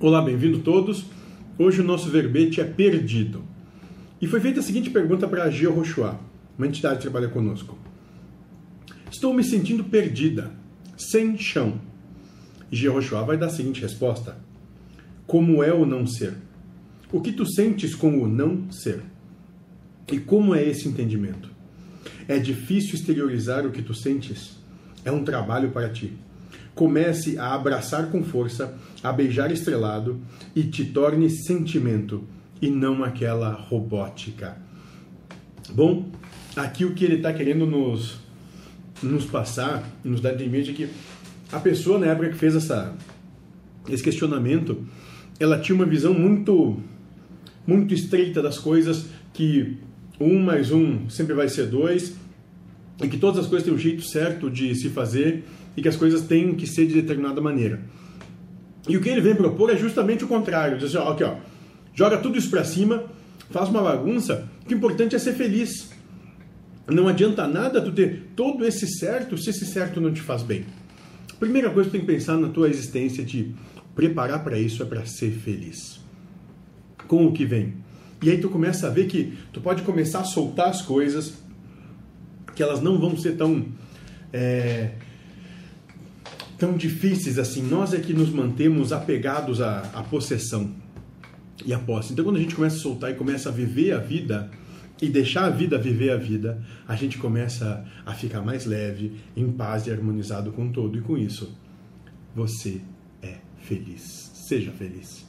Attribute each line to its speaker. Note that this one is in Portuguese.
Speaker 1: Olá, bem-vindo todos. Hoje o nosso verbete é perdido. E foi feita a seguinte pergunta para a Gia Rochoa, uma entidade que trabalha conosco. Estou me sentindo perdida, sem chão. Gia Rochoa vai dar a seguinte resposta: Como é o não ser? O que tu sentes com o não ser? E como é esse entendimento? É difícil exteriorizar o que tu sentes? É um trabalho para ti comece a abraçar com força, a beijar estrelado e te torne sentimento e não aquela robótica. Bom, aqui o que ele está querendo nos, nos passar, nos dar de imagem é que a pessoa na época que fez essa, esse questionamento, ela tinha uma visão muito, muito estreita das coisas, que um mais um sempre vai ser dois, e que todas as coisas têm um jeito certo de se fazer e que as coisas têm que ser de determinada maneira. E o que ele vem propor é justamente o contrário. Diz assim, ó, aqui, ó, joga tudo isso para cima, faz uma bagunça, o que é importante é ser feliz. Não adianta nada tu ter todo esse certo se esse certo não te faz bem. Primeira coisa que tu tem que pensar na tua existência de preparar para isso é para ser feliz. Com o que vem. E aí tu começa a ver que tu pode começar a soltar as coisas que elas não vão ser tão é, tão difíceis assim. Nós é que nos mantemos apegados à, à possessão e à posse. Então, quando a gente começa a soltar e começa a viver a vida e deixar a vida viver a vida, a gente começa a ficar mais leve, em paz e harmonizado com todo. E com isso, você é feliz. Seja feliz.